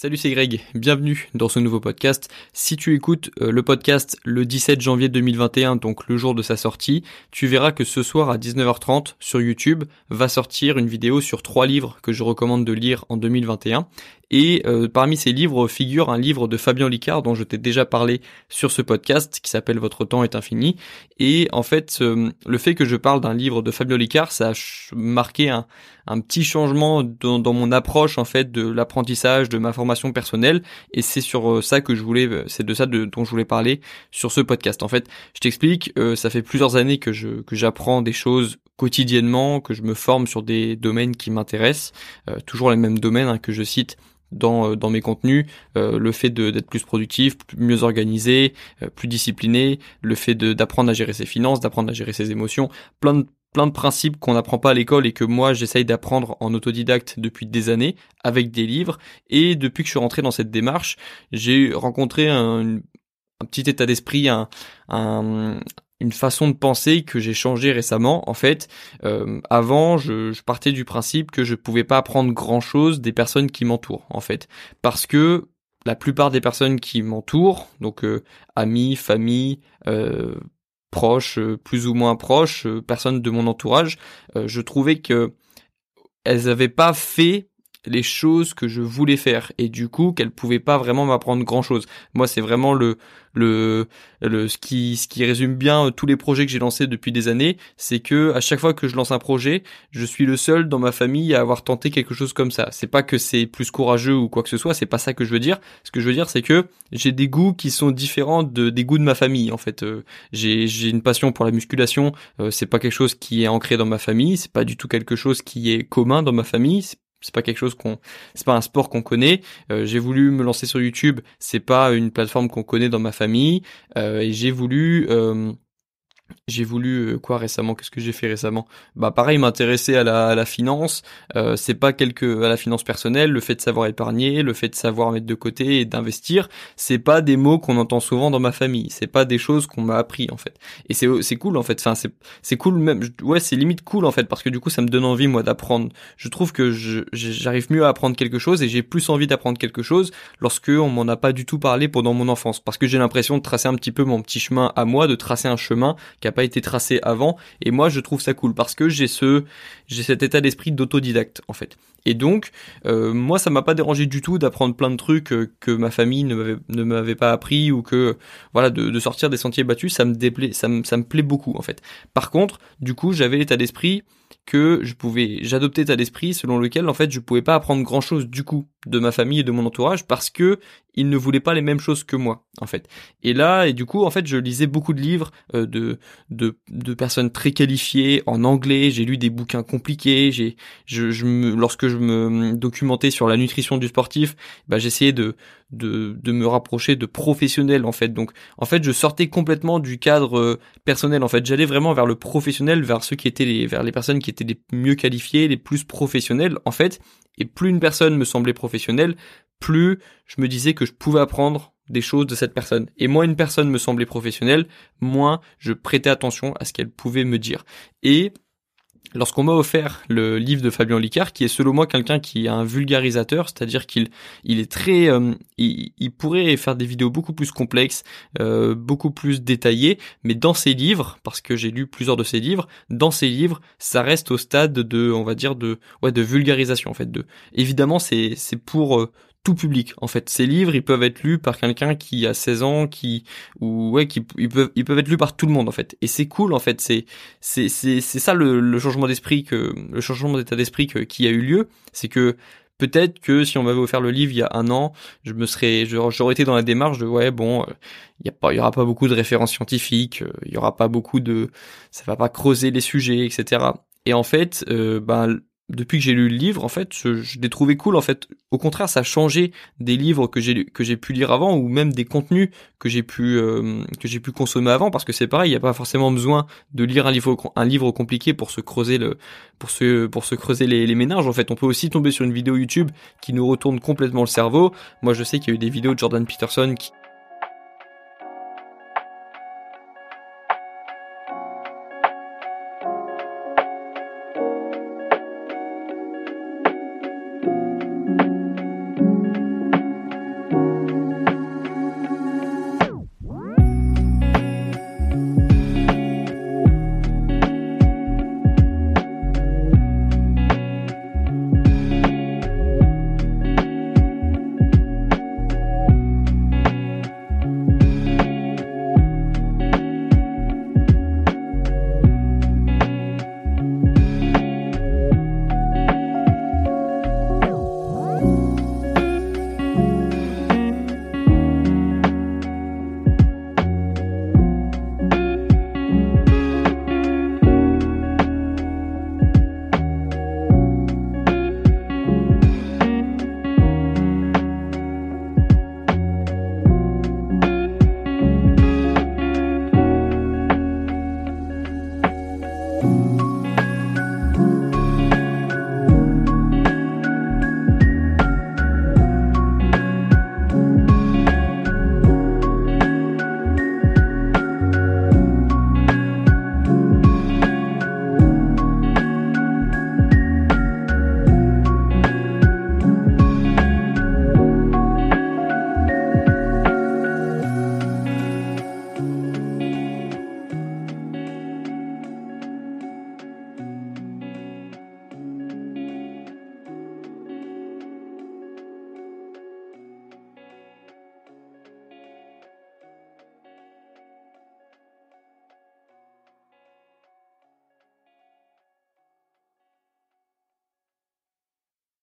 Salut, c'est Greg. Bienvenue dans ce nouveau podcast. Si tu écoutes euh, le podcast le 17 janvier 2021, donc le jour de sa sortie, tu verras que ce soir à 19h30 sur YouTube va sortir une vidéo sur trois livres que je recommande de lire en 2021. Et euh, parmi ces livres figure un livre de Fabien Licard dont je t'ai déjà parlé sur ce podcast qui s'appelle Votre temps est infini. Et en fait, le fait que je parle d'un livre de Fabien Licard, ça a marqué un, un petit changement dans, mon approche en fait de l'apprentissage, de ma formation personnelle. Et c'est sur euh, ça que je voulais, euh, c'est de ça dont je voulais parler sur ce podcast. En fait, je t'explique, ça fait plusieurs années que je que j'apprends des choses quotidiennement, que je me forme sur des domaines qui m'intéressent, toujours les mêmes domaines hein, que je cite dans, euh, dans mes contenus, euh, le fait d'être plus productif, mieux organisé, euh, plus discipliné, le fait d'apprendre à gérer ses finances, d'apprendre à gérer ses émotions, plein de plein de principes qu'on n'apprend pas à l'école et que moi j'essaye d'apprendre en autodidacte depuis des années avec des livres et depuis que je suis rentré dans cette démarche j'ai rencontré un, petit état d'esprit un, un, une façon de penser que j'ai changé récemment. En fait, euh, avant, je, je, partais du principe que je pouvais pas apprendre grand chose des personnes qui m'entourent, en fait, parce que la plupart des personnes qui m'entourent, donc euh, amis, famille, euh, proches, euh, plus ou moins proches, personnes de mon entourage, je trouvais que elles avaient pas fait les choses que je voulais faire et du coup qu'elles pouvaient pas vraiment m'apprendre grand chose. Moi c'est vraiment le le, le ce qui ce qui résume bien euh, tous les projets que j'ai lancés depuis des années, c'est que à chaque fois que je lance un projet, je suis le seul dans ma famille à avoir tenté quelque chose comme ça. C'est pas que c'est plus courageux ou quoi que ce soit, c'est pas ça que je veux dire. Ce que je veux dire, c'est que j'ai des goûts qui sont différents de des goûts de ma famille. En fait, euh, j'ai j'ai une passion pour la musculation. Euh, c'est pas quelque chose qui est ancré dans ma famille. C'est pas du tout quelque chose qui est commun dans ma famille c'est pas quelque chose qu'on c'est pas un sport qu'on connaît. Euh, j'ai voulu me lancer sur YouTube c'est pas une plateforme qu'on connaît dans ma famille. Euh, et j'ai voulu euh, j'ai voulu euh, quoi récemment? Qu'est-ce que j'ai fait récemment? Bah pareil, m'intéresser à la, à la finance. Euh, c'est pas quelque à la finance personnelle, le fait de savoir épargner, le fait de savoir mettre de côté et d'investir. C'est pas des mots qu'on entend souvent dans ma famille. C'est pas des choses qu'on m'a appris en fait. Et c'est c'est cool en fait. Enfin c'est c'est cool même. Ouais, c'est limite cool en fait parce que du coup ça me donne envie moi d'apprendre. Je trouve que j'arrive mieux à apprendre quelque chose et j'ai plus envie d'apprendre quelque chose lorsque on m'en a pas du tout parlé pendant mon enfance parce que j'ai l'impression de tracer un petit peu mon petit chemin à moi, de tracer un chemin qui a pas été tracé avant. Et moi, je trouve ça cool parce que j'ai ce, j'ai cet état d'esprit d'autodidacte en fait. Et donc, euh, moi, ça m'a pas dérangé du tout d'apprendre plein de trucs euh, que ma famille ne m'avait, pas appris ou que, voilà, de, de, sortir des sentiers battus, ça me déplaît, ça me, ça me plaît beaucoup en fait. Par contre, du coup, j'avais l'état d'esprit que je pouvais, j'adoptais l'état d'esprit selon lequel en fait je pouvais pas apprendre grand chose du coup de ma famille et de mon entourage parce que ils ne voulaient pas les mêmes choses que moi en fait. Et là et du coup en fait je lisais beaucoup de livres euh, de, de de personnes très qualifiées en anglais, j'ai lu des bouquins compliqués, j'ai je, je me, lorsque je me documentais sur la nutrition du sportif, bah j'essayais de de de me rapprocher de professionnels en fait. Donc en fait je sortais complètement du cadre euh, personnel en fait, j'allais vraiment vers le professionnel, vers ceux qui étaient les vers les personnes qui étaient les mieux qualifiées, les plus professionnelles en fait. Et plus une personne me semblait professionnelle, plus je me disais que je pouvais apprendre des choses de cette personne. Et moins une personne me semblait professionnelle, moins je prêtais attention à ce qu'elle pouvait me dire. Et lorsqu'on m'a offert le livre de Fabien Licard, qui est selon moi quelqu'un qui est un vulgarisateur, c'est-à-dire qu'il il est très, euh, il, pourrait faire des vidéos beaucoup plus complexes, euh, beaucoup plus détaillées, mais dans ses livres, parce que j'ai lu plusieurs de ses livres, dans ses livres, ça reste au stade de, on va dire de, ouais, de vulgarisation en fait. De, évidemment, c'est c'est pour euh, tout public en fait. Ces livres, ils peuvent être lus par quelqu'un qui a 16 ans, qui ou ouais, qui ils peuvent ils peuvent être lus par tout le monde en fait. Et c'est cool en fait. C'est c'est c'est c'est ça le, le changement d'esprit que le changement d'état d'esprit qui a eu lieu, c'est que peut-être que si on m'avait offert le livre il y a un an, je me serais, j'aurais été dans la démarche de ouais bon, il euh, y a pas, il y aura pas beaucoup de références scientifiques, euh, il y aura pas beaucoup de, ça va pas creuser les sujets, etc. Et en fait, euh, ben depuis que j'ai lu le livre, en fait, je, l'ai trouvé cool. En fait, au contraire, ça a changé des livres que j'ai que j'ai pu lire avant, ou même des contenus que j'ai pu euh, que j'ai pu consommer avant, parce que c'est pareil, il n'y a pas forcément besoin de lire un livre un livre compliqué pour se creuser le pour se pour se creuser les, les méninges. En fait, on peut aussi tomber sur une vidéo YouTube qui nous retourne complètement le cerveau. Moi, je sais qu'il y a eu des vidéos de Jordan Peterson qui